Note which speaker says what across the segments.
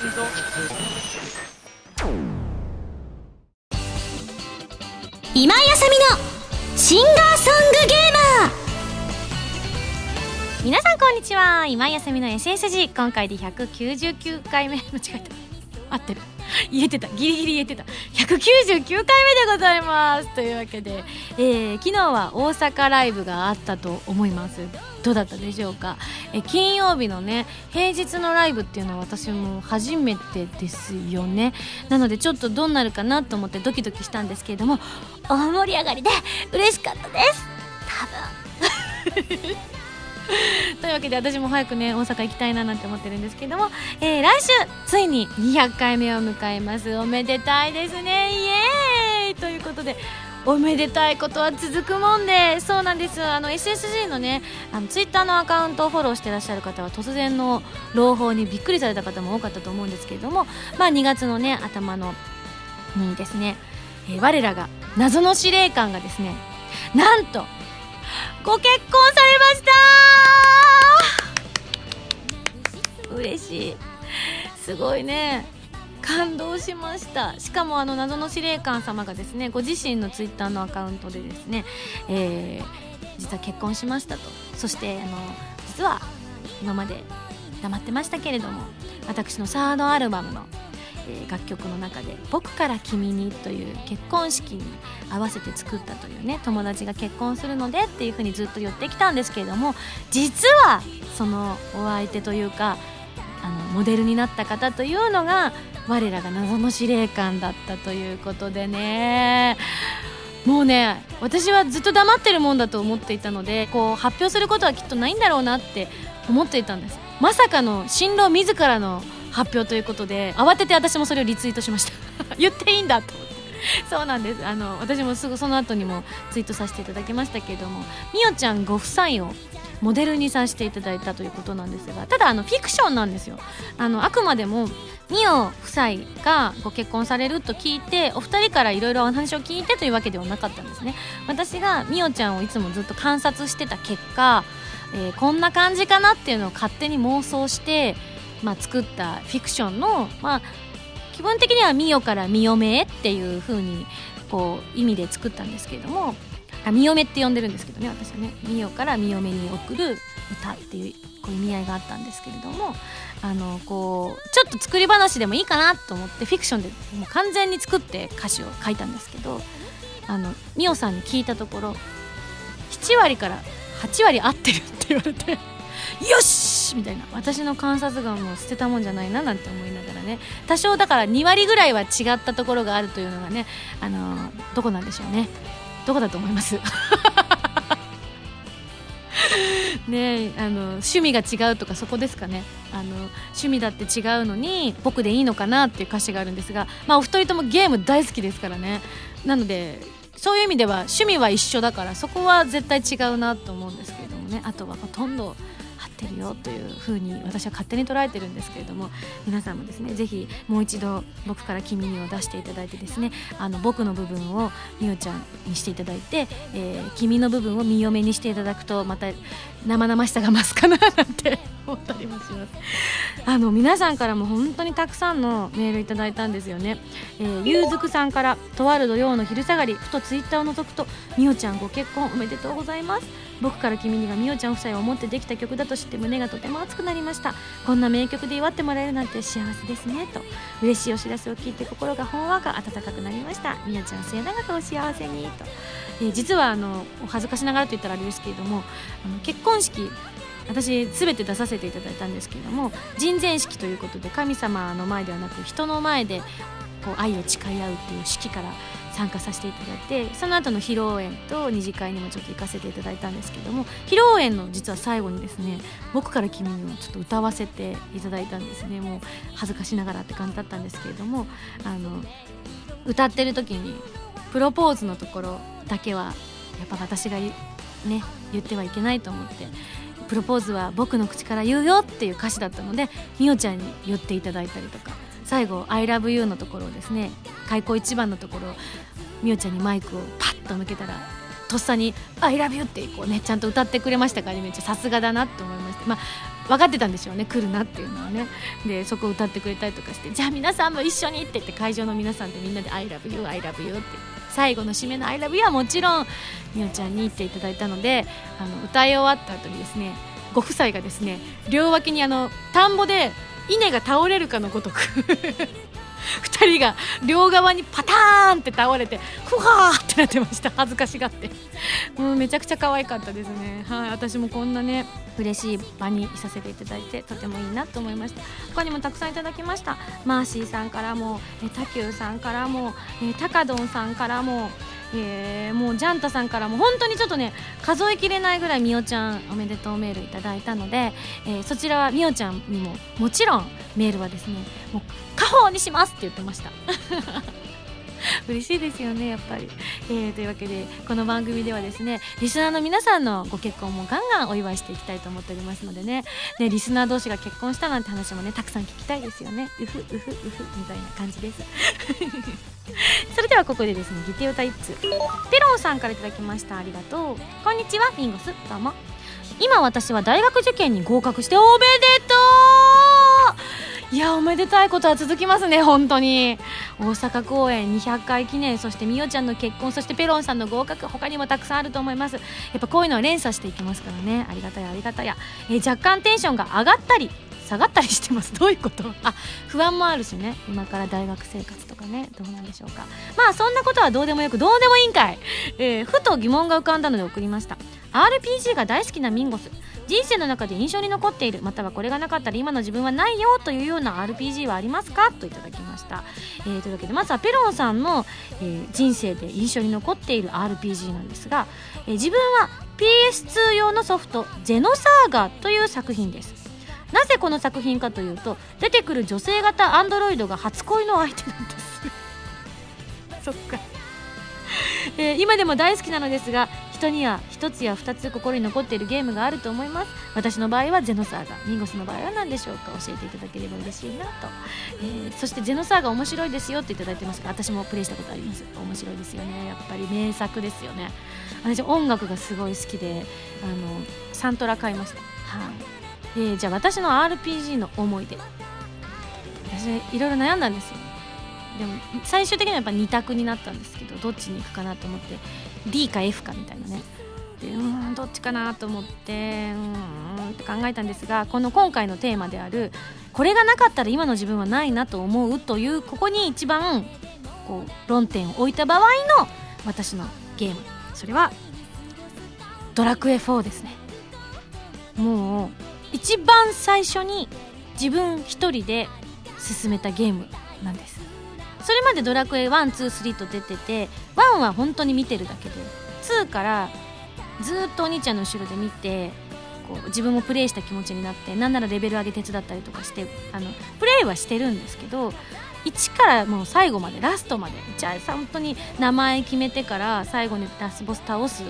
Speaker 1: 今井あさみのシンガーソングゲーマー。
Speaker 2: 皆さんこんにちは。今井あさみの SSG 今回で199回目。間違えた。合ってる。言えてた。ギリギリ言えてた。199回目でございます。というわけで、えー、昨日は大阪ライブがあったと思います。どうだったでしょうか、え、金曜日のね平日のライブっていうのは私も初めてですよね。なのでちょっとどうなるかなと思ってドキドキしたんですけれども大盛り上がりで嬉しかったです。多分。というわけで私も早くね大阪行きたいななんて思ってるんですけども、えー、来週ついに200回目を迎えます。おめでたいですね。イエーイ。ということでおめでたいことは続くもんでそうなんです。あの SSG のねあのツイッターのアカウントをフォローしてらっしゃる方は突然の朗報にびっくりされた方も多かったと思うんですけれどもまあ2月のね頭のにですね、えー、我らが謎の司令官がですねなんとご結婚されました。嬉しい。すごいね。感動しました。しかもあの謎の司令官様がですねご自身のツイッターのアカウントでですね、えー、実は結婚しましたと。そしてあの実は今まで黙ってましたけれども私のサードアルバムのえ、楽曲の中で「僕から君に」という結婚式に合わせて作ったというね友達が結婚するのでっていうふうにずっと言ってきたんですけれども実はそのお相手というかあのモデルになった方というのが我らが謎の司令官だったということでね。もうね私はずっと黙ってるもんだと思っていたのでこう発表することはきっとないんだろうなって思っていたんです。まさかの新郎自らの発表ということで慌てて私もそれをリツイートしました。言っていいんだと思って。そうなんです。あの私もすぐその後にもツイートさせていただきましたけれどもみおちゃんご夫妻をモデルにさせていただいたということなんですがただあのフィクションなんですよ。あのあくまでもみお夫妻がご結婚されると聞いてお二人からいろいろお話を聞いてというわけではなかったんですね。私がみおちゃんをいつもずっと観察してた結果、えー、こんな感じかなっていうのを勝手に妄想してまあ、作ったフィクションの、まあ、基本的には「みよからみよめ」っていう風にこう意味で作ったんですけれどもあみよめって呼んでるんですけどね私はね「みよからみよめに送る歌」っていうこう意味合いがあったんですけれどもあのこうちょっと作り話でもいいかなと思ってフィクションでもう完全に作って歌詞を書いたんですけどあのみおさんに聞いたところ7割から8割合ってるって言われてよしみたいな。私の観察眼も捨てたもんじゃないななんて思いながらね。多少だから2割ぐらいは違ったところがあるというのがねあのどこなんでしょうね。どこだと思います？ねあの趣味が違うとかそこですかね。あの趣味だって違うのに僕でいいのかなっていう歌詞があるんですが、まあ、お二人ともゲーム大好きですからね。なのでそういう意味では趣味は一緒だからそこは絶対違うなと思うんですけれどもね。あとはほとんどてるよというふうに私は勝手に捉えてるんですけれども皆さんもですねぜひもう一度僕から「君に」を出していただいてですねあの僕の部分をみおちゃんにしていただいて、えー、君の部分をみおめにしていただくとまた生々しさが増すかななんて思ったりもします。あの皆さんからも本当にたくさんのメールいただいたんですよね、えー、ゆうずくさんからとある土曜の昼下がりふとツイッターを覗くとみおちゃんご結婚おめでとうございます。僕から君にはみおちゃん夫妻を思ってできた曲だと知って胸がとても熱くなりましたこんな名曲で祝ってもらえるなんて幸せですね。と嬉しいお知らせを聞いて心がほんわか温かくなりました。みおちゃん末永くお幸せに。と、えー、実はあのお恥ずかしながらと言ったらあれですけれどもあの結婚式私全て出させていただいたんですけれども人前式ということで神様の前ではなく人の前でこう愛を誓い合うっていう式から参加させていただいてその後の披露宴と二次会にもちょっと行かせていただいたんですけども披露宴の実は最後にですね僕から君にもちょっと歌わせていただいたんですね。もう恥ずかしながらって感じだったんですけれどもあの歌ってる時にプロポーズのところだけはやっぱ私がね言ってはいけないと思ってプロポーズは僕の口から言うよっていう歌詞だったのでみおちゃんに言っていただいたりとか最後「ILOVEYOU」のところをですね開口一番のところみおちゃんにマイクをパッと向けたらとっさに「ILOVEYOU」ってこうねちゃんと歌ってくれましたからめっちゃさすがだなって思いました。まあ分かってたんでしょうね来るなっていうのはね。でそこを歌ってくれたりとかしてじゃあ皆さんも一緒にって言って会場の皆さんでみんなで「ILOVEYOUILOVEYOU」って言って。最後の締めの「ILOVEYOU」はもちろんみおちゃんに言っていただいたのであの歌い終わった後にですねご夫妻がですね両脇にあの田んぼで稲が倒れるかのごとく 2人が両側にパターンって倒れてふわーってなってました。恥ずかしがって。もうめちゃくちゃ可愛かったですね。はい私もこんなね嬉しい場にいさせていただいてとてもいいなと思いました。他にもたくさんいただきました。マーシーさんからもえタキューさんからもえタカドンさんからもえー、もうジャンタさんからも本当にちょっとね数えきれないぐらいみおちゃんおめでとうメールいただいたので、えー、そちらはみおちゃんにももちろんメールはですねもう家宝にしますって言ってました。嬉しいですよねやっぱり、えー、というわけでこの番組ではですねリスナーの皆さんのご結婚もガンガンお祝いしていきたいと思っておりますのでね。ねリスナー同士が結婚したなんて話もねたくさん聞きたいですよね。うふうふうふみたいな感じです。それではここでですねギテ歌一通ペロンさんから頂きました。ありがとう。こんにちはミンゴス。どうも。今私は大学受験に合格しておめでとういやおめでたいことは続きますね本当に。大阪公演200回記念そしてみおちゃんの結婚そしてペロンさんの合格他にもたくさんあると思います。やっぱこういうのは連鎖していきますからね。ありがたいありがたや、えー、若干テンションが上がったり下がったりしてます。どういうこと？あ不安もあるしね。今から大学生活とかねどうなんでしょうか。まあそんなことはどうでもよくどうでもいいんかい、えー、ふと疑問が浮かんだので送りました。RPG が大好きなミンゴス。人生の中で印象に残っているまたはこれがなかったら今の自分はないよというような RPG はありますか？といただきました、えー、というわけでまずはペロンさんの、えー、人生で印象に残っている RPG なんですが、えー、自分は PS2 用のソフト「ゼノサーガ」という作品です。なぜこの作品かというと出てくる女性型アンドロイドが初恋の相手なんです。そっか。えー、今でも大好きなのですが人には1つや2つ心に残っているゲームがあると思います。私の場合はゼノサーガミンゴスの場合は何でしょうか？教えていただければ嬉しいなと、えー、そしてゼノサーガ面白いですよっていただいてますが私もプレイしたことあります。面白いですよね。やっぱり名作ですよね。私音楽がすごい好きであのサントラ買いました。はい、えー、じゃあ私の RPG の思い出。私いろいろ悩んだんですよでも最終的にはやっぱ2択になったんですけどどっちに行くかなと思って D か F かみたいなね。でうんどっちかなと思ってうんって考えたんですがこの今回のテーマであるこれがなかったら今の自分はないなと思うというここに一番こう論点を置いた場合の私のゲーム。それはドラクエ4ですね。もう一番最初に自分一人で進めたゲームなんです。それまでドラクエ123と出てて1は本当に見てるだけで2からずっとお兄ちゃんの後ろで見てこう自分もプレイした気持ちになってなんならレベル上げ手伝ったりとかしてあのプレイはしてるんですけど1からもう最後までラストまでじゃあ本当に名前決めてから最後にラスボス倒す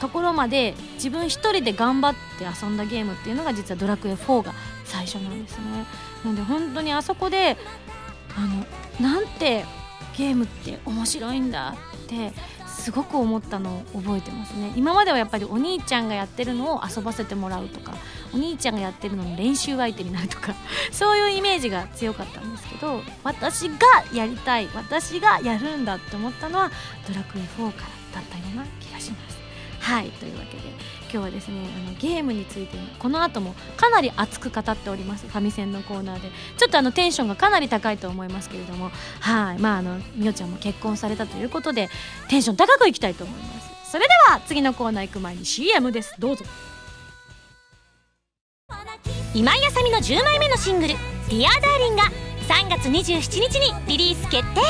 Speaker 2: ところまで自分一人で頑張って遊んだゲームっていうのが実は「ドラクエ4」が最初なんですね。なので本当にあそこであのなんてゲームって面白いんだってすごく思ったのを覚えてますね今まではやっぱりお兄ちゃんがやってるのを遊ばせてもらうとかお兄ちゃんがやってるのの練習相手になるとか そういうイメージが強かったんですけど私がやりたい私がやるんだって思ったのは「ドラクエ4」からだったような気がします。はいというわけで今日はですねあのゲームについてこの後もかなり熱く語っております。ファミセンのコーナーで。ちょっとあのテンションがかなり高いと思いますけれども。はい。まああのみおちゃんも結婚されたということでテンション高くいきたいと思います。それでは次のコーナー行く前に CM です。どうぞ。
Speaker 1: 今井麻美の10枚目のシングル「Dear Darling が3月27日にリリース決定。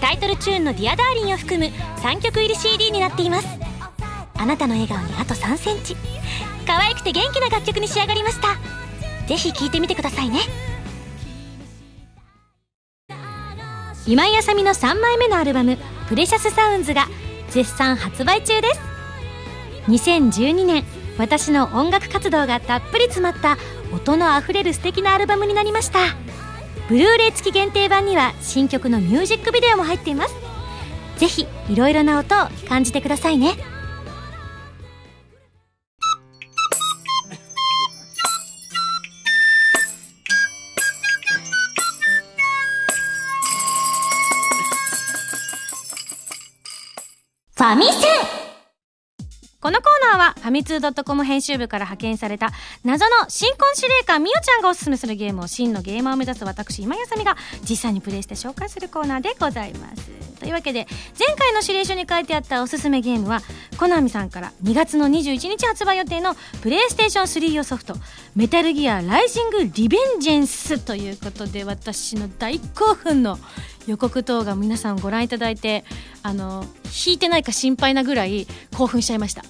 Speaker 1: タイトルチューンの「Dear Darling を含む3曲入り CD になっています。あなたの笑顔にあと3センチ。可愛くて元気な楽曲に仕上がりました。ぜひ聴いてみてくださいね。今井麻美の3枚目のアルバム「Precious Sounds」が絶賛発売中です。2012年私の音楽活動がたっぷり詰まった音のあふれる素敵なアルバムになりました。ブルーレイ付き限定版には新曲のミュージックビデオも入っています。ぜひいろいろな音を感じてくださいね。ァミセン。
Speaker 2: このコーナーはファミツー .com 編集部から派遣された謎の新婚司令官みおちゃんがおすすめするゲームを真のゲーマーを目指す私今やさみが実際にプレイして紹介するコーナーでございます。というわけで前回の指令書に書いてあったおすすめゲームはコナミさんから2月の21日発売予定のプレイステーション3用ソフト「メタルギアライジングリベンジェンス」ということで私の大興奮の予告動画皆さんご覧いただいてあの引いてないか心配なぐらい興奮しちゃいました。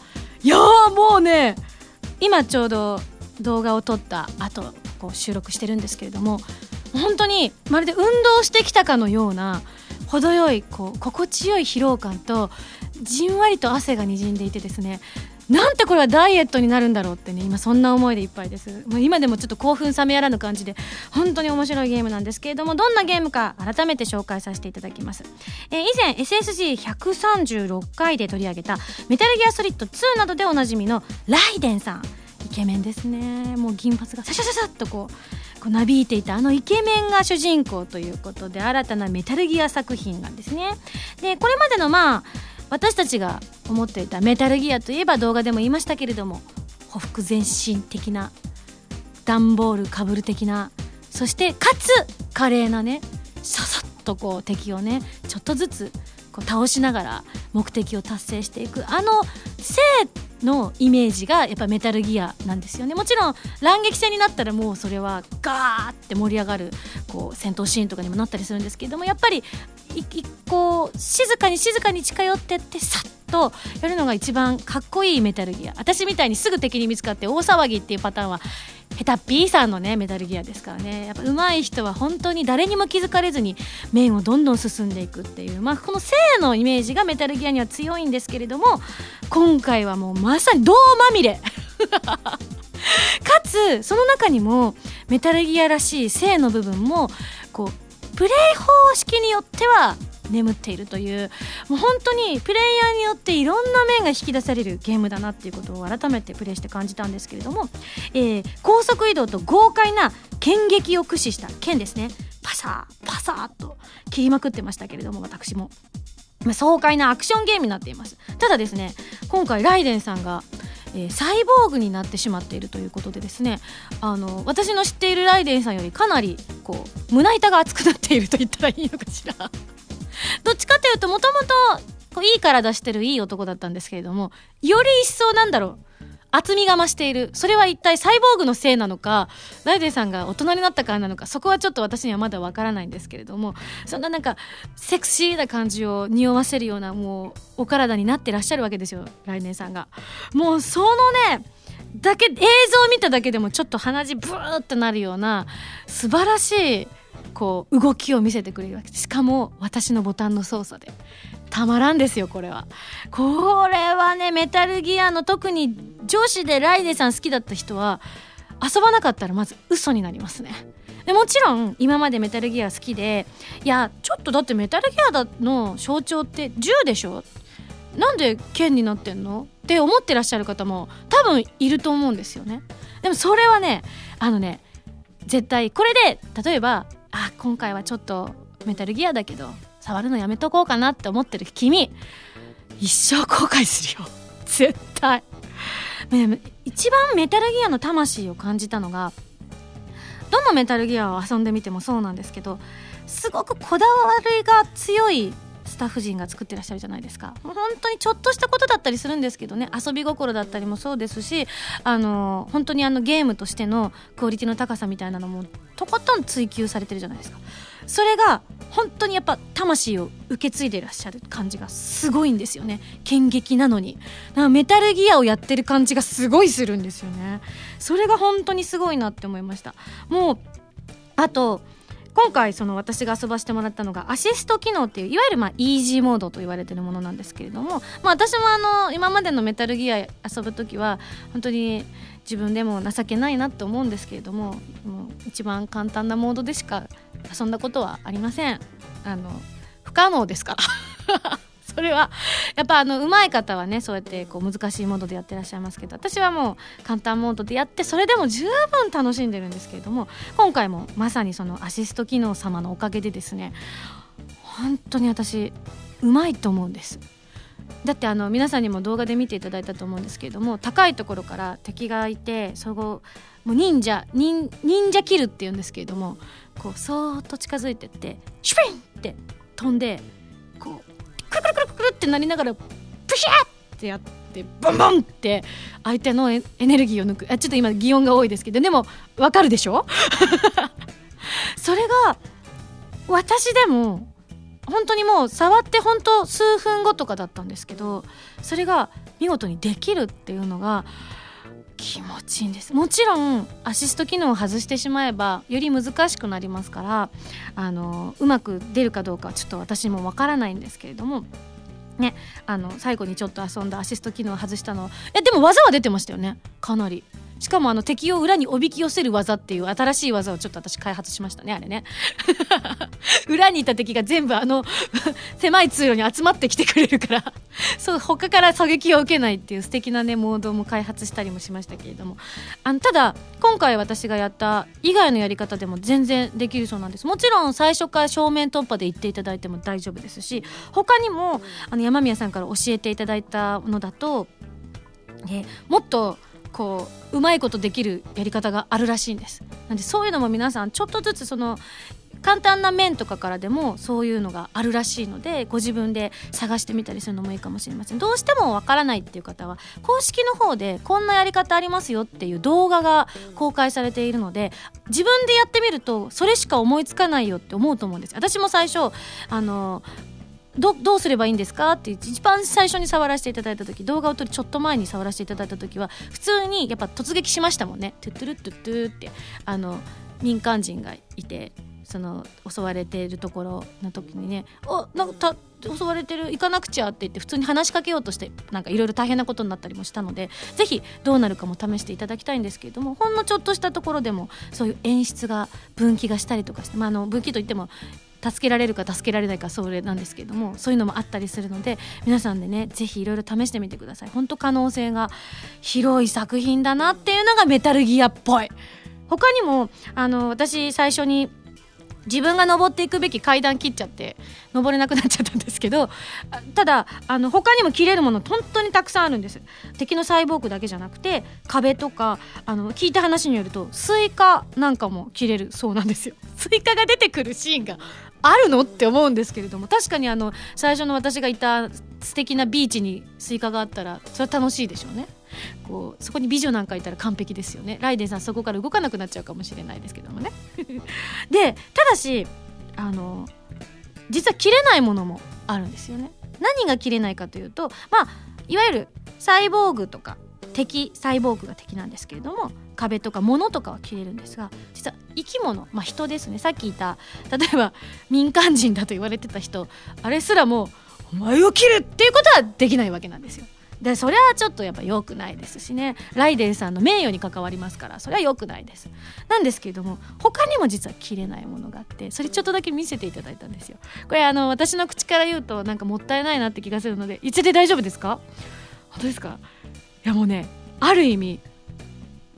Speaker 2: いやーもうね今ちょうど動画を撮った後こう収録してるんですけれども本当にまるで運動してきたかのような程よいこう心地よい疲労感とじんわりと汗がにじんでいてですねなんてこれはダイエットになるんだろうってね今そんな思いでいっぱいです。もう今でもちょっと興奮冷めやらぬ感じで本当に面白いゲームなんですけれどもどんなゲームか改めて紹介させていただきます、えー以前 SSG136 回で取り上げたメタルギアソリッド2などでおなじみのライデンさん。イケメンですね。もう銀髪がシャシャシャシャっとこうこうなびいていたあのイケメンが主人公ということで新たなメタルギア作品なんですね。でこれまでのまあ私たちが思っていたメタルギアといえば動画でも言いましたけれどもほふ前進的な段ボールかぶる的なそしてかつ華麗なねささっとこう敵をねちょっとずつこう倒しながら目的を達成していくあの生のイメージがやっぱメタルギアなんですよねもちろん乱撃戦になったらもうそれはガーって盛り上がるこう戦闘シーンとかにもなったりするんですけれどもやっぱりいいこう静かに静かに近寄ってってさっとやるのが一番かっこいいメタルギア私みたいにすぐ敵に見つかって大騒ぎっていうパターンはヘタッピーさんのねメタルギアですからねやっぱ上手い人は本当に誰にも気づかれずに面をどんどん進んでいくっていうまあこの性のイメージがメタルギアには強いんですけれども今回はもうまさに銅まみれかつその中にもメタルギアらしい性の部分もこうプレイ方式によっては眠っているというもう本当にプレイヤーによっていろんな面が引き出されるゲームだなっていうことを改めてプレイして感じたんですけれども、えー高速移動と豪快な剣撃を駆使した剣ですねパサーパサーと切りまくってましたけれども私も。爽快なアクションゲームになっています。ただですね今回ライデンさんが、えーサイボーグになってしまっているということでですねあの私の知っているライデンさんよりかなりこう胸板が厚くなっていると言ったらいいのかしら。どっちかというともともといい体してるいい男だったんですけれどもより一層なんだろう厚みが増している。それは一体サイボーグのせいなのかライデンさんが大人になったからなのかそこはちょっと私にはまだわからないんですけれどもそんななんかセクシーな感じを匂わせるようなもうお体になってらっしゃるわけですよライデンさんが。もうそのねだけ映像を見ただけでもちょっと鼻血ブーってなるような素晴らしいこう動きを見せてくれるわけ。しかも私のボタンの操作で。たまらんですよこれは。これはねメタルギアの特に女子でライデさん好きだった人は遊ばなかったらまず嘘になりますね。でもちろん今までメタルギア好きでいやちょっとだってメタルギアだの象徴って銃でしょ？なんで剣になってんの？って思ってらっしゃる方も多分いると思うんですよね。でもそれはねあのね絶対これで例えばあ今回はちょっとメタルギアだけど触るのやめとこうかなって思ってる君一生後悔するよ。絶対。一番メタルギアの魂を感じたのがどのメタルギアを遊んでみてもそうなんですけどすごくこだわりが強いスタッフ陣が作ってらっしゃるじゃないですか。本当にちょっとしたことだったりするんですけどね遊び心だったりもそうですしあの本当にあのゲームとしてのクオリティの高さみたいなのもとことん追求されてるじゃないですか。それが本当にやっぱ魂を受け継いでらっしゃる感じがすごいんですよね。剣撃なのに。なんかメタルギアをやってる感じがすごいするんですよね。それが本当にすごいなって思いました。もうあと今回その私が遊ばしてもらったのがアシスト機能っていういわゆるまあイージーモードと言われてるものなんですけれども、まあ、私もあの今までのメタルギア遊ぶ時は本当に自分でも情けないなって思うんですけれどももう一番簡単なモードでしか遊んだことはありません。あの不可能ですから。それはやっぱあの上手い方はねそうやってこう難しいモードでやってらっしゃいますけど私はもう簡単モードでやってそれでも十分楽しんでるんですけれども今回もまさにそのアシスト機能様のおかげでですね本当に私うまいと思うんです。だってあの皆さんにも動画で見ていただいたと思うんですけれども高いところから敵がいてそこもう忍者忍忍者キルっていうんですけれどもこうそーっと近づいてってシュピンって飛んでこうくるくるくるくるってなりながらプシャーってやってボンボンって相手のエネルギーを抜く。あちょっと今擬音が多いですけどでもわかるでしょ？それが私でも本当にもう触って本当数分後とかだったんですけどそれが見事にできるっていうのが気持ちいいんです。もちろんアシスト機能を外してしまえばより難しくなりますからあのうまく出るかどうかはちょっと私もわからないんですけれどもね、あの最後にちょっと遊んだアシスト機能を外したのえでも技は出てましたよね。かなり。しかもあの敵を裏におびき寄せる技っていう新しい技をちょっと私開発しましたねあれね。裏にいた敵が全部あの 狭い通路に集まってきてくれるから そう他から狙撃を受けないっていう素敵なねモードも開発したりもしましたけれども。あのただ今回私がやった以外のやり方でも全然できるそうなんです。もちろん最初から正面突破で言っていただいても大丈夫ですし他にもあの山宮さんから教えていただいたのだとえもっとこううまいことできるやり方があるらしいんです。なんでそういうのも皆さんちょっとずつその簡単な面とかからでもそういうのがあるらしいのでご自分で探してみたりするのもいいかもしれません。どうしてもわからないっていう方は公式の方でこんなやり方ありますよっていう動画が公開されているので自分でやってみるとそれしか思いつかないよって思うと思うんです。私も最初あのどどうすればいいんですか？って一番最初に触らせていただいた時動画を撮るちょっと前に触らせていただいた時は普通にやっぱ突撃しましたもんね。トゥットゥルットゥットゥってあの民間人がいてその襲われているところの時にね「おなんか襲われてる？行かなくちゃ」って言って普通に話しかけようとしてなんかいろいろ大変なことになったりもしたのでぜひどうなるかも試していただきたいんですけれどもほんのちょっとしたところでもそういう演出が分岐がしたりとかして、まあ、あの分岐といっても助けられるか助けられないかそれなんですけどもそういうのもあったりするので皆さんでねぜひいろいろ試してみてください。本当可能性が広い作品だなっていうのがメタルギアっぽい。他にもあの私最初に自分が登っていくべき階段切っちゃって登れなくなっちゃったんですけどただあの他にも切れるもの本当にたくさんあるんです。敵のサイボーグだけじゃなくて壁とかあの聞いた話によるとスイカなんかも切れるそうなんですよ。スイカが出てくるシーンがあるの？って思うんですけれども確かにあの最初の私がいた素敵なビーチにスイカがあったらそれは楽しいでしょうね。こうそこに美女なんかいたら完璧ですよね。ライデンさんそこから動かなくなっちゃうかもしれないですけどもね。でただしあの実は切れないものもあるんですよね。何が切れないかというとまあいわゆるサイボーグとか敵サイボーグが敵なんですけれども壁とか物とかは切れるんですが実は生き物、まあ、人ですね。さっき言った例えば民間人だと言われてた人あれすらもお前を切るっていうことはできないわけなんですよ。でそれはちょっとやっぱ良くないですしね。ライデンさんの名誉に関わりますからそれは良くないです。なんですけれども他にも実は切れないものがあってそれちょっとだけ見せていただいたんですよ。これあの私の口から言うとなんかもったいないなって気がするのでいつで大丈夫ですか？本当ですか？いやもうねある意味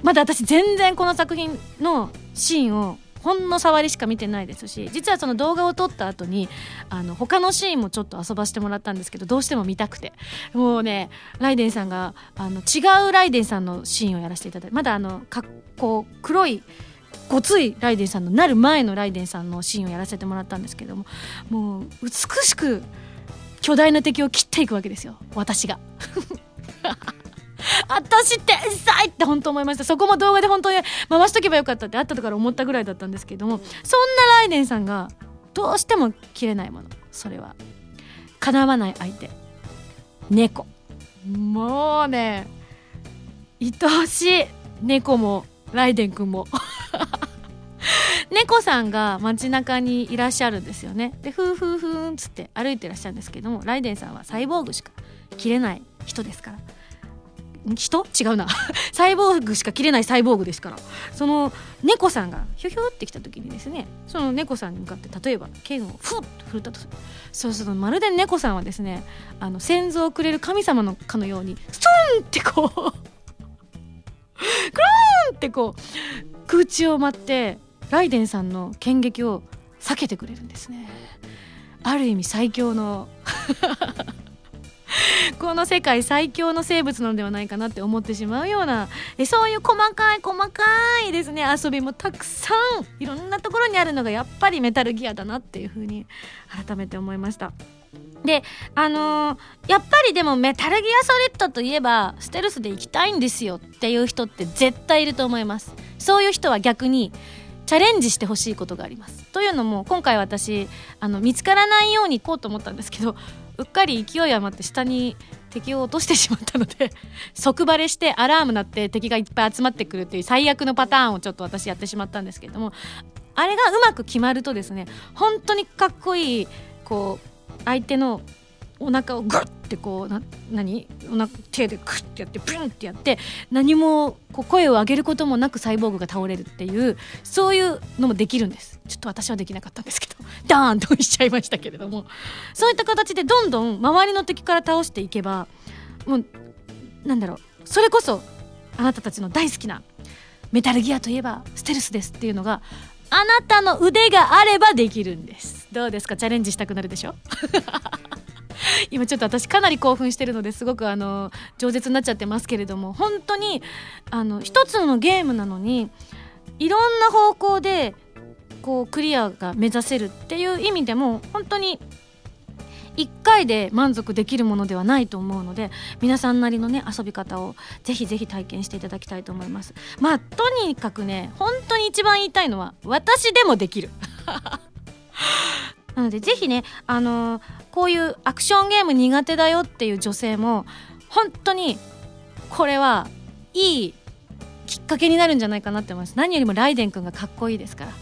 Speaker 2: まだ私全然この作品のシーンをほんの触りしか見てないですし実はその動画を撮った後にあの他のシーンもちょっと遊ばしてもらったんですけどどうしても見たくてもうねライデンさんがあの違うライデンさんのシーンをやらせていただいてまだあのかこう黒いごついライデンさんのなる前のライデンさんのシーンをやらせてもらったんですけどももう美しく巨大な敵を切っていくわけですよ私が。私天才って本当思いました。そこも動画で本当に回しとけばよかったってあったから思ったぐらいだったんですけどもそんなライデンさんがどうしても切れないもの。それは叶わない相手。猫。もうね愛おしい。猫もライデンくんも。猫さんが街中にいらっしゃるんですよね。でフーフーフーンつって歩いてらっしゃるんですけどもライデンさんはサイボーグしか切れない人ですから人？違うな。サイボーグしか切れないサイボーグですから。その猫さんがヒュヒュってきた時にですねその猫さんに向かって例えば剣をフッと振るったとする。そうするとまるで猫さんはですねあの先祖をくれる神様のかのようにストンってこう クローンってこう空中を舞ってライデンさんの剣撃を避けてくれるんですね。ある意味最強の この世界最強の生物なのではないかなって思ってしまうようなえそういう細かい細かいですね。遊びもたくさんいろんなところにあるのがやっぱりメタルギアだなっていうふうに改めて思いました。であのー、やっぱりでもメタルギアソリッドといえばステルスで行きたいんですよっていう人って絶対いると思います。そういう人は逆にチャレンジしてほしいことがあります。というのも今回私あの見つからないように行こうと思ったんですけどうっかり勢い余って下に敵を落としてしまったので 即バレしてアラーム鳴って敵がいっぱい集まってくるっていう最悪のパターンをちょっと私やってしまったんですけれどもあれがうまく決まるとですね本当にかっこいいこう相手のお腹をグッてこうな何？お腹手でクッてやってブンってやって何もこう声を上げることもなくサイボーグが倒れるっていうそういうのもできるんです。ちょっと私はできなかったんですけど。ダーンとしちゃいましたけれども。そういった形でどんどん周りの敵から倒していけばもうなんだろう。それこそあなたたちの大好きなメタルギアといえばステルスですっていうのがあなたの腕があればできるんです。どうですか？チャレンジしたくなるでしょ？今ちょっと私かなり興奮してるのですごくあの饒舌になっちゃってますけれども本当にあの一つのゲームなのにいろんな方向でこうクリアが目指せるっていう意味でも本当に1回で満足できるものではないと思うので皆さんなりのね遊び方をぜひぜひ体験していただきたいと思います。まあとにかくね本当に一番言いたいのは私でもできる。なのでぜひねあのー、こういうアクションゲーム苦手だよっていう女性も本当にこれはいいきっかけになるんじゃないかなって思います。何よりもライデン君がかっこいいですから。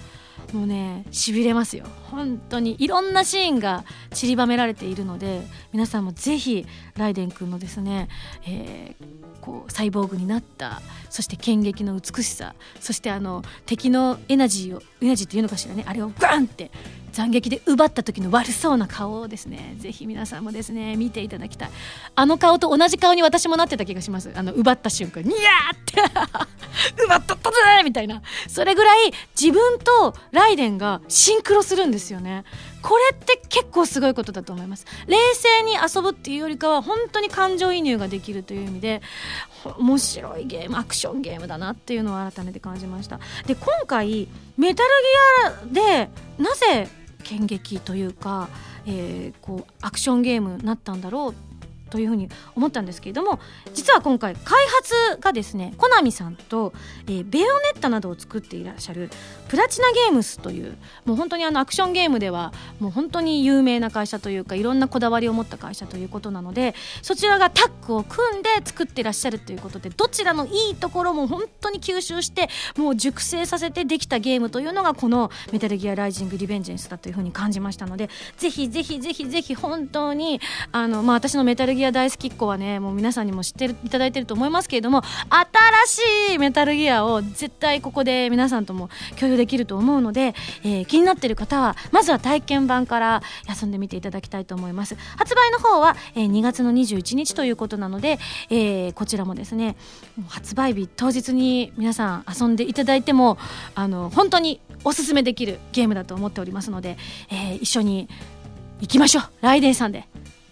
Speaker 2: もうねしびれますよ。本当にいろんなシーンが散りばめられているので皆さんもぜひライデン君のですね、えー、こうサイボーグになったそして剣撃の美しさそしてあの敵のエナジーをエナジーっていうのかしらねあれをガンって斬撃で奪った時の悪そうな顔をですね。ぜひ皆さんもですね見ていただきたい。あの顔と同じ顔に私もなってた気がします。あの奪った瞬間にやーって。奪ったったぜみたいな。それぐらい自分とライデンがシンクロするんですよね。これって結構すごいことだと思います。冷静に遊ぶっていうよりかは本当に感情移入ができるという意味で面白いゲームアクションゲームだなっていうのを改めて感じました。で今回メタルギアでなぜ剣劇というか、えー、こうアクションゲームになったんだろうというふうに思ったんですけれども実は今回開発がですねコナミさんと、えー、ベヨネッタなどを作っていらっしゃるプラチナゲームスというもう本当にあのアクションゲームではもう本当に有名な会社というかいろんなこだわりを持った会社ということなのでそちらがタッグを組んで作ってらっしゃるということでどちらのいいところも本当に吸収してもう熟成させてできたゲームというのがこの「メタルギアライジングリベンジェンス」だというふうに感じましたのでぜひぜひぜひぜひ本当にあの、まあ、私のメタルギア大好きっ子はねもう皆さんにも知っていただいてると思いますけれども新しいメタルギアを絶対ここで皆さんとも共有できると思うので、えー、気になっている方はまずは体験版から遊んでみていただきたいと思います。発売の方は、えー、2月の21日ということなので、えー、こちらもですね発売日当日に皆さん遊んでいただいてもあの本当におすすめできるゲームだと思っておりますので、えー、一緒に行きましょう。ライデンさんで。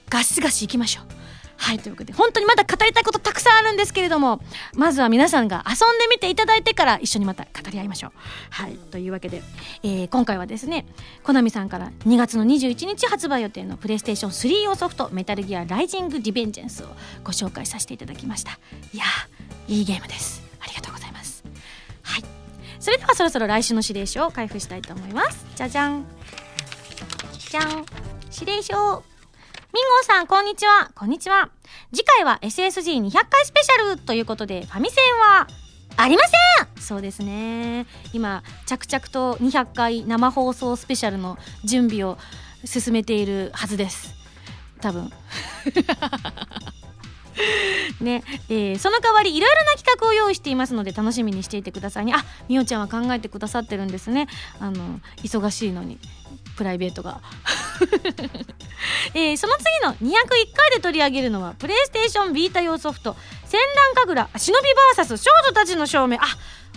Speaker 2: ガシガシ行きましょう。はいということで本当にまだ語りたいことたくさんあるんですけれどもまずは皆さんが遊んでみていただいてから一緒にまた語り合いましょう。はいというわけで、えー、今回はですねコナミさんから2月の21日発売予定のプレイステーション3用ソフト「メタルギアライジング・ディベンジェンス」をご紹介させていただきました。いやいいゲームです。ありがとうございます。はい。それではそろそろ来週の指令書を開封したいと思います。じゃじゃん。じゃん。指令書。ミンゴさん、こんにちは。こんにちは。次回は SSG200 回スペシャルということで、ファミセンはありませんそうですね。今、着々と200回生放送スペシャルの準備を進めているはずです。多分。ねえー、その代わりいろいろな企画を用意していますので楽しみにしていてくださいねあみおちゃんは考えてくださってるんですねあの忙しいのにプライベートが。えー、その次の201回で取り上げるのはプレイステーションビータ用ソフト「戦乱神楽忍び VS 少女たちの証明」あ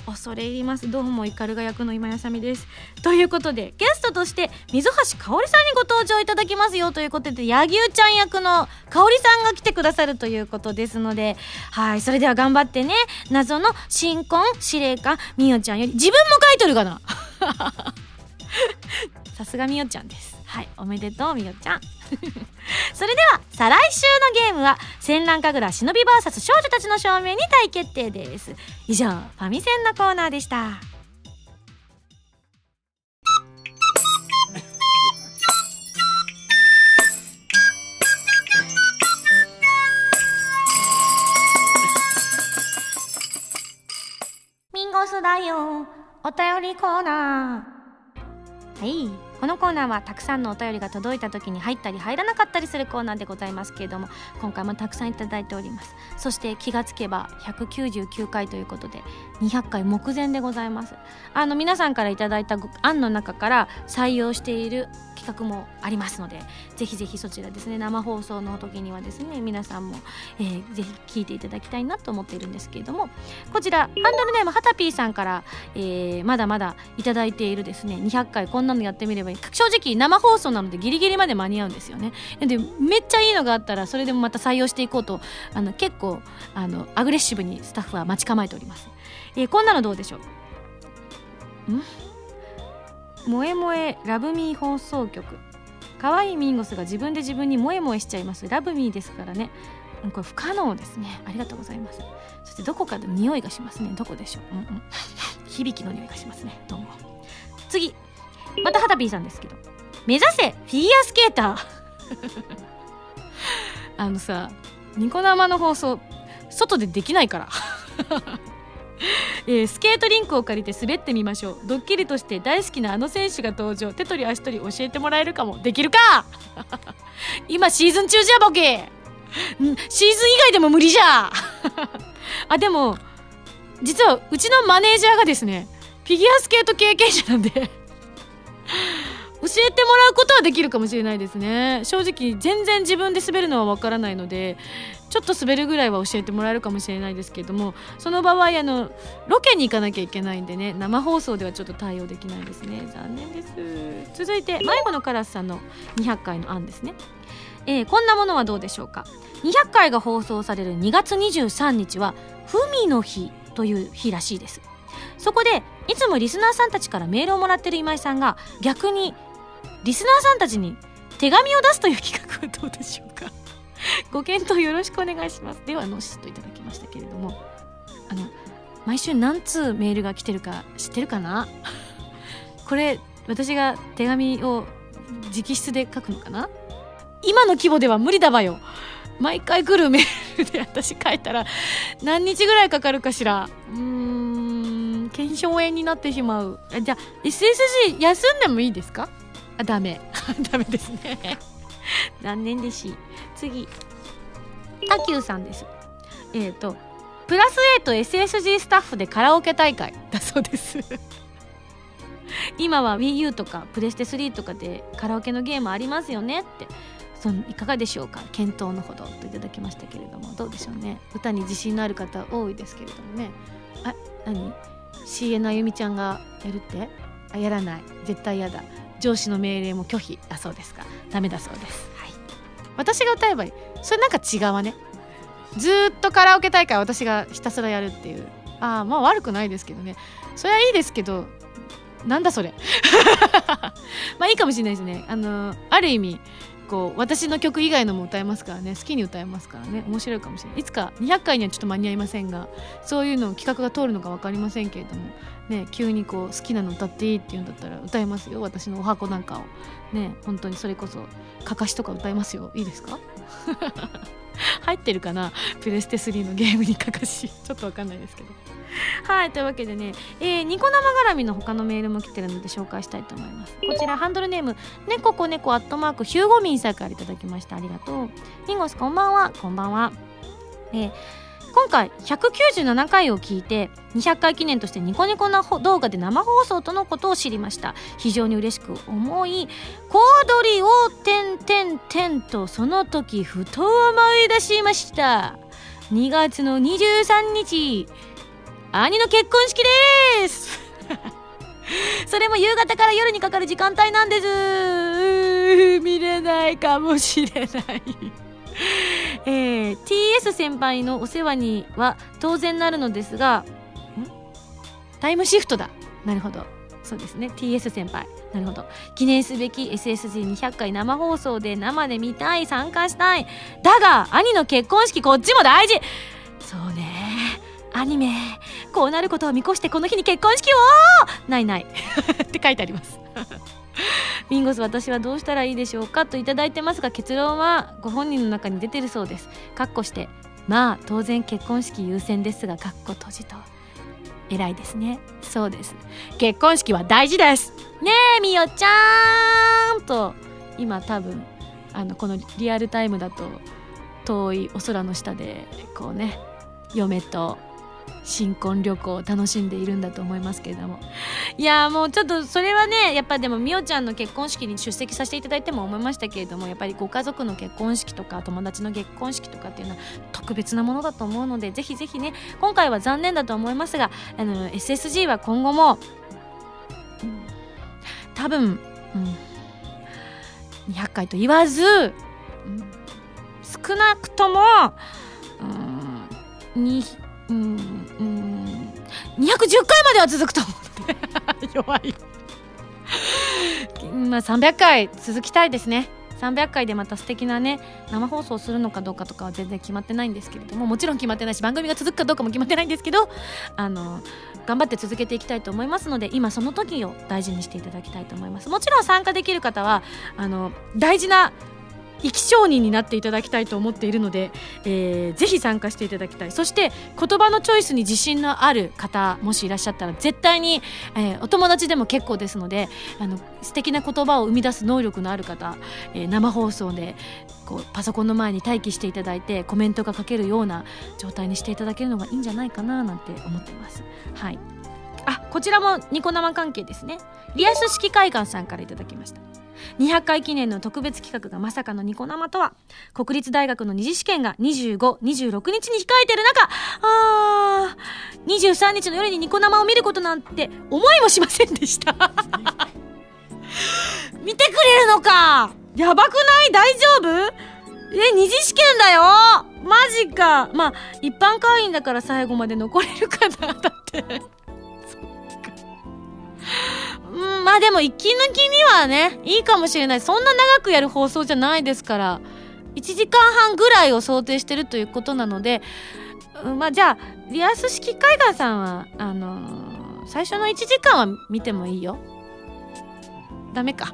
Speaker 2: 恐れ入ります。どうもイカルガ役の今やさみです。ということでゲストとして水橋かおりさんにご登場いただきますよ。ということで柳生ちゃん役のかおりさんが来てくださるということですのではいそれでは頑張ってね。謎の新婚司令官みおちゃんより自分も書いとるかな。さすがみおちゃんです。はいおめでとうみおちゃん。それでは再来週のゲームは戦乱神楽忍び VS 少女たちの証明に大決定です。以上ファミセンのコーナーでした。ミンゴスだよ。お便りコーナー。はい。このコーナーはたくさんのお便りが届いた時に入ったり入らなかったりするコーナーでございますけれども今回もたくさんいただいております。そして気がつけば199回ということで200回目前でございます。あの皆さんからいただいた案の中から採用している企画もありますのでぜひぜひそちらですね生放送の時にはですね皆さんも、えー、ぜひ聞いていただきたいなと思っているんですけれどもこちらハンドルネームはたぴーさんから、えー、まだまだいただいているですね200回こんなのやってみればいい。正直生放送なのでギリギリまで間に合うんですよね。でめっちゃいいのがあったらそれでもまた採用していこうとあの結構あのアグレッシブにスタッフは待ち構えております、えー、こんなのどうでしょう？ん？萌え萌えラブミー放送局。可愛いミンゴスが自分で自分に萌え萌えしちゃいます。ラブミーですからね。これ不可能ですね。ありがとうございます。そしてどこかで匂いがしますね。どこでしょう、うんうん、響きの匂いがしますね。どうも。次。またはたぴーさんですけど。目指せフィギュアスケーター。あのさニコ生の放送外でできないから。えー、スケートリンクを借りて滑ってみましょう。ドッキリとして大好きなあの選手が登場。手取り足取り教えてもらえるかも。できるか！今シーズン中じゃボケ。シーズン以外でも無理じゃ。あでも実はうちのマネージャーがですねフィギュアスケート経験者なんで。教えてもらうことはできるかもしれないですね。正直全然自分で滑るのはわからないのでちょっと滑るぐらいは教えてもらえるかもしれないですけれどもその場合あのロケに行かなきゃいけないんでね生放送ではちょっと対応できないですね。残念です。続いて迷子のカラスさんの200回の案ですね。えー、こんなものはどうでしょうか。200回が放送される2月23日は「ふみの日」という日らしいです。そこでいつもリスナーさんたちからメールをもらってる今井さんが逆にリスナーさんたちに手紙を出すという企画はどうでしょうか？ご検討よろしくお願いします。ではのしといただきましたけれどもあの毎週何通メールが来てるか知ってるかな？これ私が手紙を直筆で書くのかな？今の規模では無理だわよ。毎回来るメールで私書いたら何日ぐらいかかるかしら？うーん検証炎になってしまう。じゃあ SSG 休んでもいいですか？あダメ。ダメですね。残念でし次。タキューさんです。えっ、ー、とプラス A と SSG スタッフでカラオケ大会。だそうです。今は WiiU とかプレステ3とかでカラオケのゲームありますよねってそのいかがでしょうか？検討のほどといただきましたけれどもどうでしょうね？歌に自信のある方多いですけれどもね。あ何？CN あゆみちゃんがやるって？あやらない。絶対嫌だ。上司の命令も拒否だそうですがダメだそうです、はい、私が歌えばいい。それなんか違うわね？ずっとカラオケ大会私がひたすらやるっていう。ああまあ悪くないですけどね。それはいいですけどなんだそれ？まあいいかもしれないですね。あのある意味こう私の曲以外のも歌えますからね。好きに歌えますからね。面白いかもしれない。いつか200回にはちょっと間に合いませんがそういうの企画が通るのか分かりませんけれどもね急にこう好きなの歌っていいって言うんだったら歌えますよ。私のお箱なんかを。ね本当にそれこそかかしとか歌いますよ。いいですか？入ってるかな？プレステ3のゲームにかかし。ちょっと分かんないですけど。はいというわけでね、えー、ニコ生絡みの他のメールも来てるので紹介したいと思います。こちらハンドルネームねここねこアットマークヒューゴミンさんからいただきました。ありがとう。ミンゴスこんばんは。こんばんは。えー今回197回を聞いて200回記念としてニコニコな動画で生放送とのことを知りました。非常に嬉しく思い小躍りを点々点とその時ふと思い出しました。2月の23日。兄の結婚式です。それも夕方から夜にかかる時間帯なんです。見れないかもしれない。えー、TS 先輩のお世話には当然なるのですがタイムシフトだ。なるほど。そうですね。TS 先輩。なるほど。記念すべき SSG200 回生放送で生で見たい参加したい。だが兄の結婚式こっちも大事。そうね。アニメこうなることを見越してこの日に結婚式を？ないない。って書いてあります。ミンゴス私はどうしたらいいでしょうかといただいてますが結論はご本人の中に出てるそうです。かっこしてまあ当然結婚式優先ですがかっこ閉じと。偉いですね。そうです。結婚式は大事です。ねえみよちゃんと。今多分あのこのリアルタイムだと遠いお空の下でこうね嫁と新婚旅行を楽しんでいるんだと思いますけれども。いやもうちょっとそれはねやっぱでもみおちゃんの結婚式に出席させていただいても思いましたけれどもやっぱりご家族の結婚式とか友達の結婚式とかっていうのは特別なものだと思うのでぜひぜひね今回は残念だと思いますがあの SSG は今後も、うん、多分、うん、200回と言わず、うん、少なくとも、うん、2うんうん210回までは続くと思って。弱い。まあ300回続きたいですね。300回でまた素敵なね生放送するのかどうかとかは全然決まってないんですけれども。もちろん決まってないし番組が続くかどうかも決まってないんですけどあの頑張って続けていきたいと思いますので今その時を大事にしていただきたいと思います。もちろん参加できる方はあの大事な生き証人になっていただきたいと思っているので、えー、ぜひ参加していただきたい。そして言葉のチョイスに自信のある方もしいらっしゃったら絶対に、えー、お友達でも結構ですのであの素敵な言葉を生み出す能力のある方、えー、生放送でこうパソコンの前に待機していただいてコメントが書けるような状態にしていただけるのがいいんじゃないかななんて思ってます。はい。あこちらもニコ生関係ですね。リアス式海岸さんからいただきました。200回記念の特別企画がまさかのニコ生とは。国立大学の二次試験が2526日に控えてる中。あー23日の夜にニコ生を見ることなんて思いもしませんでした。見てくれるのか？やばくない？大丈夫？え二次試験だよ？マジか。まあ一般会員だから最後まで残れるかなだって。うん、まあでも息抜きにはね、いいかもしれない。そんな長くやる放送じゃないですから、1時間半ぐらいを想定してるということなので、うん、まあじゃあ、リアス式海岸さんは、あのー、最初の1時間は見てもいいよ。ダメか。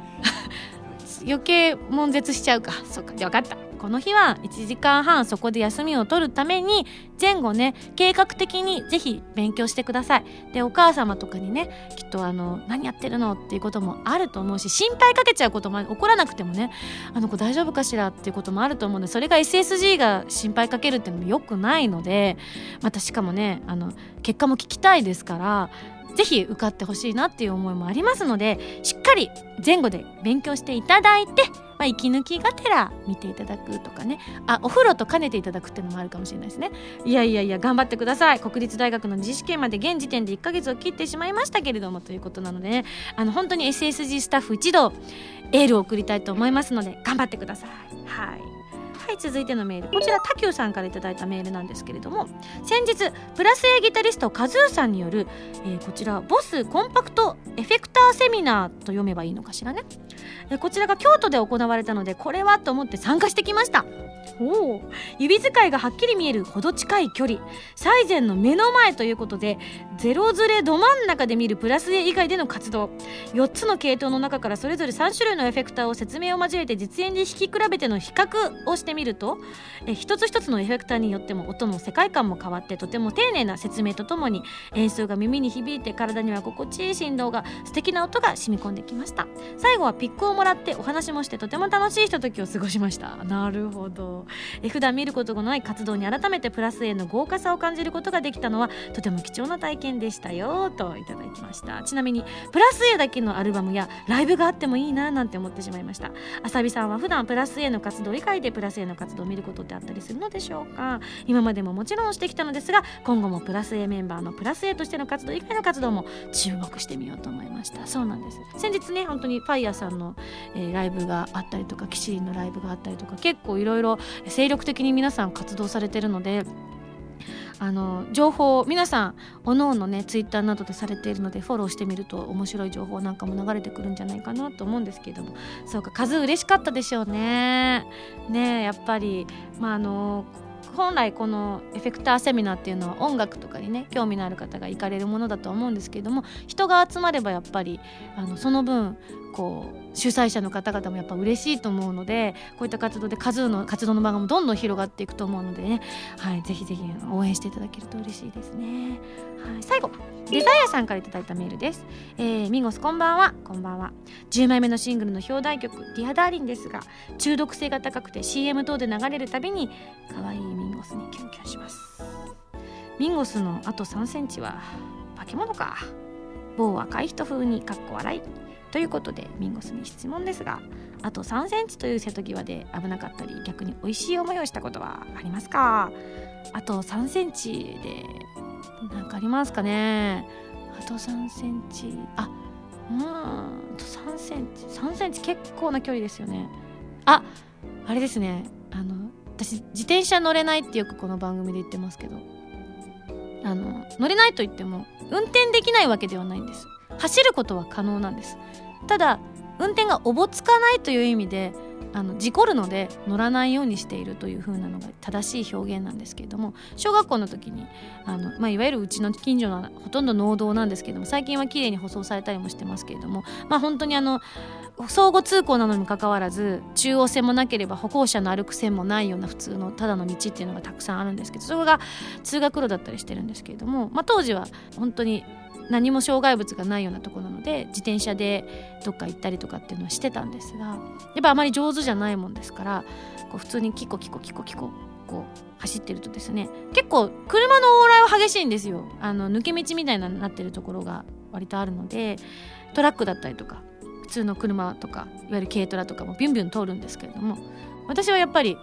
Speaker 2: 余計悶絶しちゃうか。そっか、じゃあ分かった。この日は1時間半そこで休みを取るために前後ね計画的にぜひ勉強してください。でお母様とかにねきっとあの何やってるのっていうこともあると思うし心配かけちゃうことも起こらなくてもねあの子大丈夫かしらっていうこともあると思うのでそれが SSG が心配かけるっていうのもよくないのでまたしかもねあの結果も聞きたいですからぜひ受かってほしいなっていう思いもありますのでしっかり前後で勉強していただいて、まあ、息抜きがてら見ていただくとかね。あお風呂と兼ねていただくっていうのもあるかもしれないですね。いやいやいや頑張ってください。国立大学の自試験まで現時点で1ヶ月を切ってしまいましたけれどもということなのでね。あの本当に SSG スタッフ一同エールを送りたいと思いますので頑張ってください。はい。はい続いてのメール。こちらタキューさんから頂いたメールなんですけれども先日プラス A ギタリストカズーさんによる、えー、こちらボスコンパクトエフェクターセミナーと読めばいいのかしらね、えー、こちらが京都で行われたのでこれはと思って参加してきました。お指使いがはっきり見えるほど近い距離。最前の目の前ということでゼロズレど真ん中で見るプラス A 以外での活動。4つの系統の中からそれぞれ3種類のエフェクターを説明を交えて実演で弾き比べての比較をしてみるとえ一つ一つのエフェクターによっても音の世界観も変わってとても丁寧な説明とともに演奏が耳に響いて体には心地いい振動が素敵な音が染み込んできました。最後はピックをもらってお話もしてとても楽しいひとときを過ごしました。なるほど。え普段見ることがない活動に改めてプラス A の豪華さを感じることができたのはとても貴重な体験でしたよといただきました。ちなみにプラス A だけのアルバムやライブがあってもいいななんて思ってしまいました。あさびさんは普段プラス A の活動以外でプラス A の活動を見ることってあったりするのでしょうか。今までももちろんしてきたのですが今後もプラス A メンバーのプラス A としての活動以外の活動も注目してみようと思いました。そうなんです。先日ね本当にファイヤーさんの、えー、ライブがあったりとかキシリンのライブがあったりとか結構いろいろ精力的に皆さん活動されてるのであの情報皆さんおのおのねツイッターなどでされているのでフォローしてみると面白い情報なんかも流れてくるんじゃないかなと思うんですけれども。そうか数嬉しかったでしょうね。ねやっぱりまああの本来このエフェクターセミナーっていうのは音楽とかにね興味のある方が行かれるものだと思うんですけれども人が集まればやっぱりあのその分こう主催者の方々もやっぱ嬉しいと思うのでこういった活動で数の活動の場がもどんどん広がっていくと思うのでね、はい、ぜひぜひ応援していただけると嬉しいですね。はい、最後デザイアさんからいただいたメールです。えー、ミンゴスこんばんは。こんばんは。10枚目のシングルの表題曲「Dear Darling ですが中毒性が高くて CM 等で流れるたびに可愛いミンゴスにキュンキュンします。ミンゴスのあと3センチは化け物か。某赤い人風にかっこ笑いということでミンゴスに質問ですがあと3センチという瀬戸際で危なかったり逆に美味しい思いをしたことはありますか？あと3センチで何かありますかね？あと3センチあうんあと3センチ3センチ結構な距離ですよね。ああれですね。あの私自転車乗れないってよくこの番組で言ってますけどあの乗れないと言っても運転できないわけではないんです。走ることは可能なんです。ただ運転がおぼつかないという意味であの事故るので乗らないようにしているという風なのが正しい表現なんですけれども小学校の時にあの、まあ、いわゆるうちの近所のほとんど農道なんですけども最近は綺麗に舗装されたりもしてますけれどもまあ本当にあの相互通行なのにかかわらず中央線もなければ歩行者の歩く線もないような普通のただの道っていうのがたくさんあるんですけどそれが通学路だったりしてるんですけれども、まあ、当時は本当に何も障害物がないようなところなので自転車でどっか行ったりとかっていうのはしてたんですがやっぱあまり上手じゃないもんですからこう普通にキコキコキコキコこう走ってるとですね結構車の往来は激しいんですよ。あの抜け道みたいになってるところが割とあるのでトラックだったりとか普通の車とかいわゆる軽トラとかもビュンビュン通るんですけれども私はやっぱり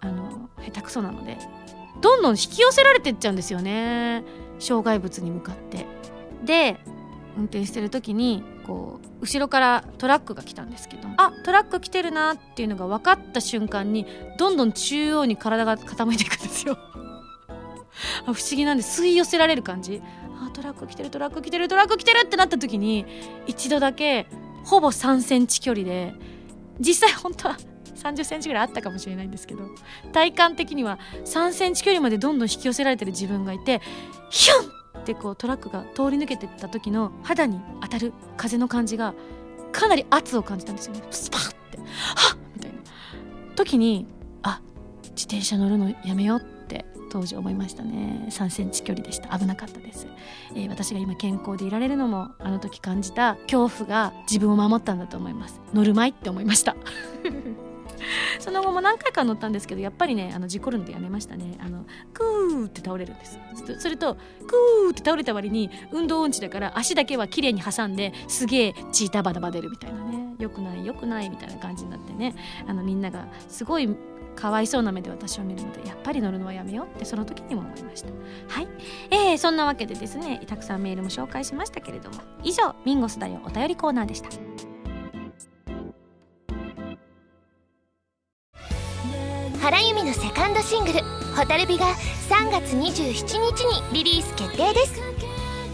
Speaker 2: あの下手くそなのでどんどん引き寄せられてっちゃうんですよね。障害物に向かって。で運転してる時にこう後ろからトラックが来たんですけど。あトラック来てるなっていうのが分かった瞬間にどんどん中央に体が傾いていくんですよ。不思議なんで吸い寄せられる感じ。あトラック来てるトラック来てるトラック来てるってなった時に一度だけほぼ3センチ距離で実際本当は30センチぐらいあったかもしれないんですけど体感的には3センチ距離までどんどん引き寄せられてる自分がいてヒュンってこうトラックが通り抜けてった時の肌に当たる風の感じがかなり圧を感じたんですよね。スパッて。はっ！みたいな。時にあ自転車乗るのやめようって当時思いましたね。3センチ距離でした。危なかったです、えー、私が今健康でいられるのもあの時感じた恐怖が自分を守ったんだと思います。乗るまいって思いました。その後も何回か乗ったんですけどやっぱりねあの事故るんでやめましたね。あのグーって倒れるんです。するとグーって倒れた割に運動音痴だから足だけは綺麗に挟んですげえ血ダバダバ出るみたいなね。よくないよくないみたいな感じになってね。あのみんながすごいかわいそうな目で私を見るのでやっぱり乗るのはやめようってその時にも思いました。はい、えー、そんなわけでですねたくさんメールも紹介しましたけれども以上ミンゴスだよお便りコーナーでした。
Speaker 3: 原由美のセカンドシングル「蛍火」が3月27日にリリース決定です。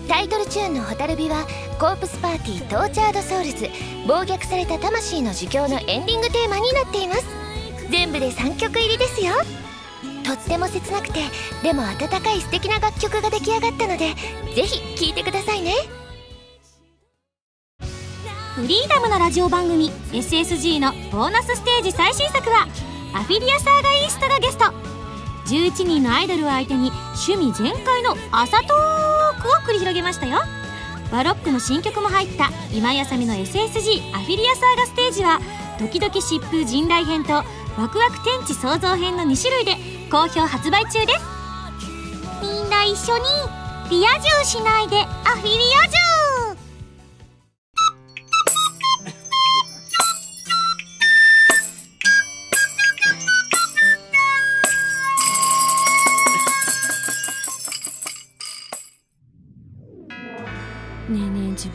Speaker 3: タイトルチューンの「蛍火」はコープスパーティー Tortured Souls 暴虐された魂の呪叫のエンディングテーマになっています。全部で3曲入りですよ。とっても切なくてでも温かい素敵な楽曲が出来上がったのでぜひ聴いてくださいね。
Speaker 1: フリーダムなラジオ番組 SSG のボーナスステージ最新作はアフィリアサーガイーストがゲスト。11人のアイドルを相手に趣味全開の朝トークを繰り広げましたよ。バロックの新曲も入った今井あさみの SSG アフィリアサーガステージはドキドキ疾風陣雷編とワクワク天地創造編の2種類で好評発売中です。みんな一緒にリア充しないでアフィリア充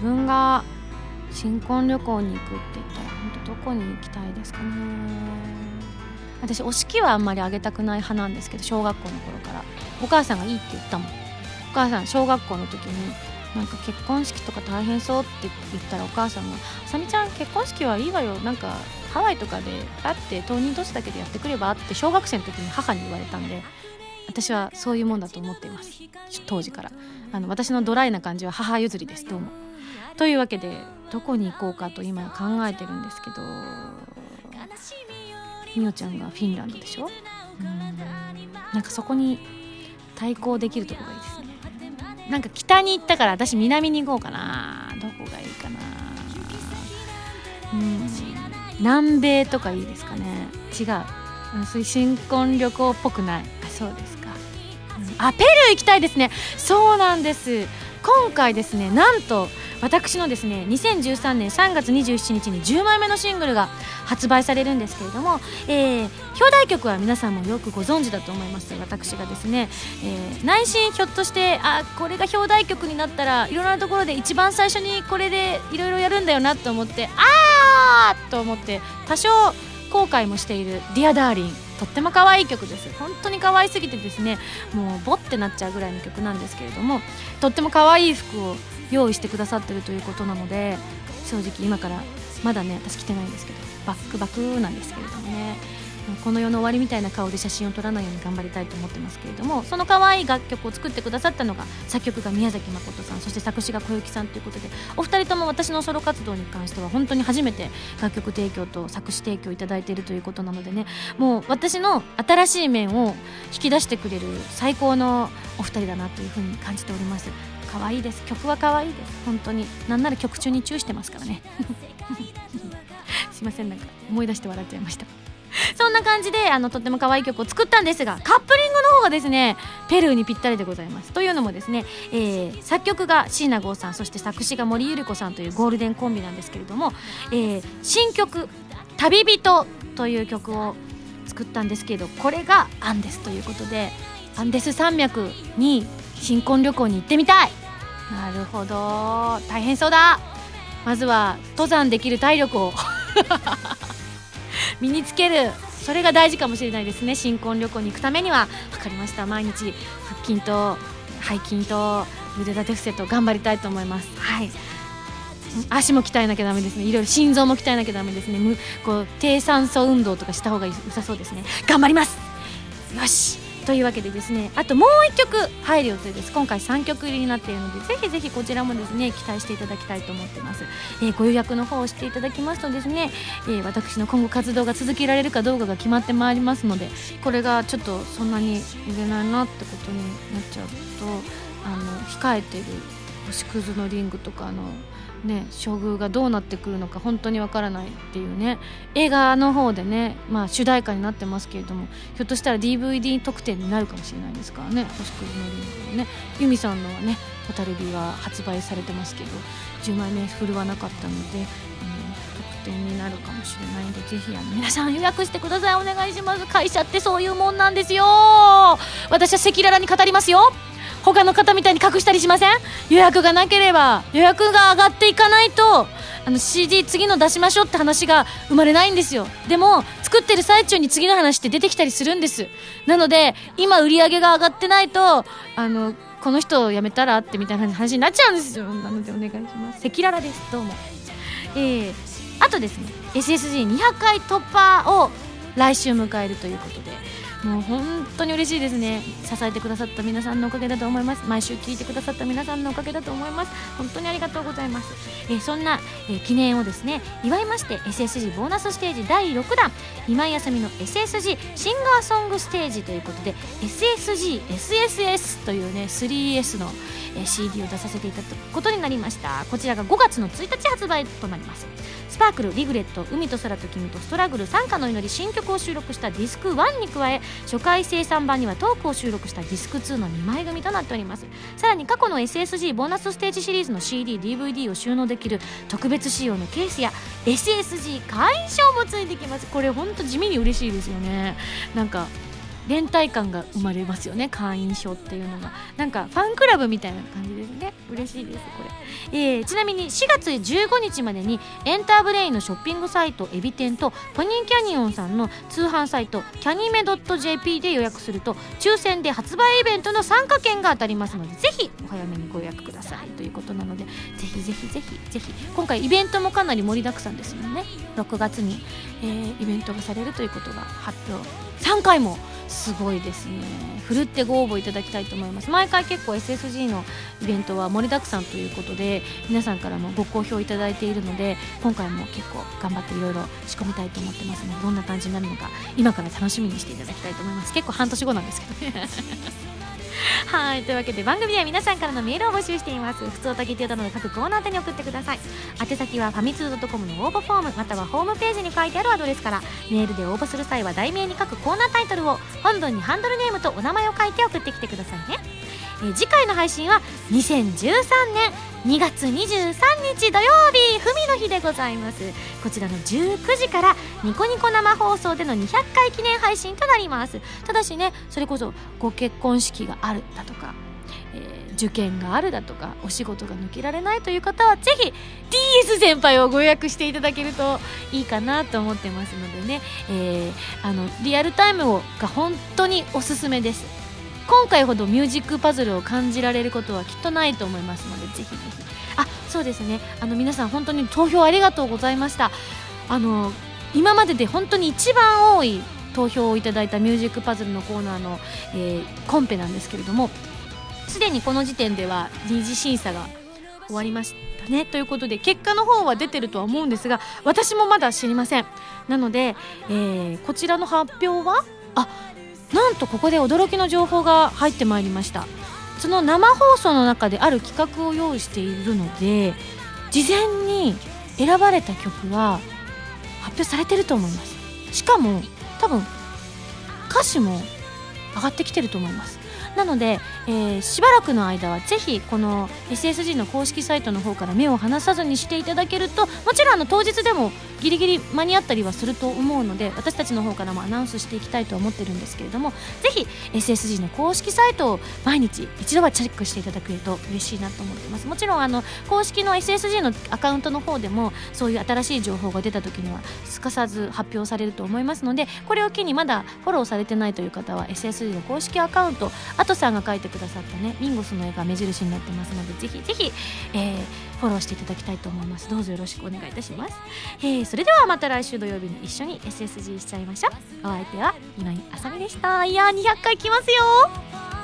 Speaker 2: 分が新婚旅行に行くって言ったら本当どこに行きたいですかね。私お式はあんまりあげたくない派なんですけど小学校の頃から。お母さんがいいって言ったもん。お母さん小学校の時になんか結婚式とか大変そうって言ったらお母さんが「あさみちゃん結婚式はいいわよ。なんかハワイとかでだって当人年だけでやってくれば?」って小学生の時に母に言われたんで私はそういうもんだと思っています。当時から。あの私のドライな感じは母譲りです。どうも。というわけでどこに行こうかと今考えてるんですけどみおちゃんがフィンランドでしょ？うん。なんかそこに対抗できるとこがいいですね。なんか北に行ったから私南に行こうかな。どこがいいかな。うん。南米とかいいですかね。違う。うんそういう新婚旅行っぽくない。あそうですか、うん。あペルー行きたいですね。そうなんです。今回ですねなんと私のですね2013年3月27日に10枚目のシングルが発売されるんですけれども、えー表題曲は皆さんもよくご存知だと思います。私がですね、えー内心ひょっとしてあこれが表題曲になったらいろんなところで一番最初にこれでいろいろやるんだよなと思ってあーと思って多少後悔もしている「Dear Darling」とっても可愛い曲です。本当に可愛すぎてですねもうボってなっちゃうぐらいの曲なんですけれどもとっても可愛い服を用意してくださってるということなので正直今からまだね私着てないんですけどバックバクなんですけれどもね。この世の終わりみたいな顔で写真を撮らないように頑張りたいと思ってますけれどもその可愛い楽曲を作ってくださったのが作曲が宮崎誠さんそして作詞が小雪さんということでお二人とも私のソロ活動に関しては本当に初めて楽曲提供と作詞提供いただいているということなのでねもう私の新しい面を引き出してくれる最高のお二人だなというふうに感じております。可愛いです。曲は可愛いです。本当になんなら曲中にチューしてますからね。すいません。なんか思い出して笑っちゃいました。そんな感じであのとっても可愛い曲を作ったんですがカップリングの方がですねペルーにぴったりでございます。というのもですね、えー作曲が椎名剛さんそして作詞が森ゆり子さんというゴールデンコンビなんですけれども、えー新曲「旅人」という曲を作ったんですけどこれがアンデスということでアンデス山脈に新婚旅行に行ってみたい。なるほど。大変そうだ。まずは登山できる体力を。身につける。それが大事かもしれないですね。新婚旅行に行くためには。分かりました。毎日腹筋と背筋と腕立て伏せと頑張りたいと思います。はい。足も鍛えなきゃだめですね。いろいろ心臓も鍛えなきゃだめですね。むこう低酸素運動とかした方が良さそうですね。頑張ります。よし。というわけでですねあともう1曲入る予定です。今回3曲入りになっているのでぜひぜひこちらもですね期待していただきたいと思ってます、えーご予約の方をしていただきますとですね、えー私の今後活動が続けられるかどうかが決まってまいりますのでこれがちょっとそんなに売れないなってことになっちゃうとあの控えてる星屑のリングとかのね処遇がどうなってくるのか本当にわからないっていうね。映画の方でね、まあ、主題歌になってますけれどもひょっとしたら DVD 特典になるかもしれないですからね。星屑のリングのね。由美さんのはね「蛍火」は発売されてますけど10枚目振るわなかったのであの特典になるかもしれないんでぜひあの皆さん予約してください。お願いします。会社ってそういうもんなんですよ。私は赤裸々に語りますよ。他の方みたいに隠したりしません？予約がなければ予約が上がっていかないとあの CD 次の出しましょうって話が生まれないんですよ。でも作ってる最中に次の話って出てきたりするんです。なので今売り上げが上がってないとあのこの人を辞めたらってみたいな話になっちゃうんですよ。なのでお願いします。赤裸々です。どうも。えー、あとですね SSG200 回突破を来週迎えるということでもう本当に嬉しいですね。支えてくださった皆さんのおかげだと思います。毎週聞いてくださった皆さんのおかげだと思います。本当にありがとうございます、え、そんな、えー、記念をですね祝いまして SSG ボーナスステージ第6弾今井あさみの SSG シンガーソングステージということで SSGSSS というね 3S の、えー、CD を出させていただくことになりました。こちらが5月の1日発売となります。スパークルリグレット海と空と君とストラグル参加の祈り新曲を収録したディスク1に加え初回生産版にはトークを収録したディスク2の2枚組となっております。さらに過去の SSG ボーナスステージシリーズの CDDVD を収納できる特別仕様のケースや SSG 会員証もついてきます。これほんと地味に嬉しいですよね。なんか連帯感が生まれますよね会員証っていうのが。なんかファンクラブみたいな感じですね。嬉しいですこれ、えー、ちなみに4月15日までにエンターブレインのショッピングサイトエビ天とポニーキャニオンさんの通販サイトキャニメ .jp で予約すると抽選で発売イベントの参加券が当たりますのでぜひお早めにご予約ください。ということなのでぜひぜひぜひぜひ。今回イベントもかなり盛りだくさんですよね。6月に、えー、イベントがされるということが発表3回もすごいですね。ふるってご応募いただきたいと思います。毎回結構 SSG のイベントは盛りだくさんということで皆さんからもご好評いただいているので今回も結構頑張っていろいろ仕込みたいと思ってますのでどんな感じになるのか今から楽しみにしていただきたいと思います。結構半年後なんですけどね。はいというわけで番組では皆さんからのメールを募集しています。普通おたぎてなので各コーナー宛に送ってください。宛先はファミツー .com の応募フォームまたはホームページに書いてあるアドレスからメールで応募する際は題名に書くコーナータイトルを本文にハンドルネームとお名前を書いて送ってきてくださいね、え、次回の配信は2013年2月23日土曜日ふみの日でございます。こちらの19時からニコニコ生放送での200回記念配信となります。ただしねそれこそご結婚式があるだとか、えー、受験があるだとかお仕事が抜けられないという方はぜひ DS 先輩をご予約していただけるといいかなと思ってますのでね、えー、あのリアルタイムをが本当におすすめです。今回ほどミュージックパズルを感じられることはきっとないと思いますのでぜひぜひ。あそうですね。あの皆さん本当に投票ありがとうございました。あの今までで本当に一番多い投票をいただいたミュージックパズルのコーナーの、えー、コンペなんですけれどもすでにこの時点では二次審査が終わりましたね。ということで結果の方は出てるとは思うんですが私もまだ知りません。なので、えー、こちらの発表は？あなんとここで驚きの情報が入ってまいりました。その生放送の中である企画を用意しているので事前に選ばれた曲は発表されてると思います。しかも多分歌詞も上がってきてると思います。なので、えー、しばらくの間はぜひこの SSG の公式サイトの方から目を離さずにしていただけるともちろんあの当日でもギリギリ間に合ったりはすると思うので私たちの方からもアナウンスしていきたいと思ってるんですけれどもぜひ SSG の公式サイトを毎日一度はチェックしていただけると嬉しいなと思ってます。もちろんあの公式の SSG のアカウントの方でもそういう新しい情報が出た時にはすかさず発表されると思いますのでこれを機にまだフォローされてないという方は SSG の公式アカウントあとさんが書いてくださったねミンゴスの絵が目印になってますのでぜひぜひ、えーフォローしていただきたいと思います。どうぞよろしくお願いいたします、えー、それではまた来週土曜日に一緒に SSG しちゃいましょう。お相手は今井あさみでした。いや200回来ますよ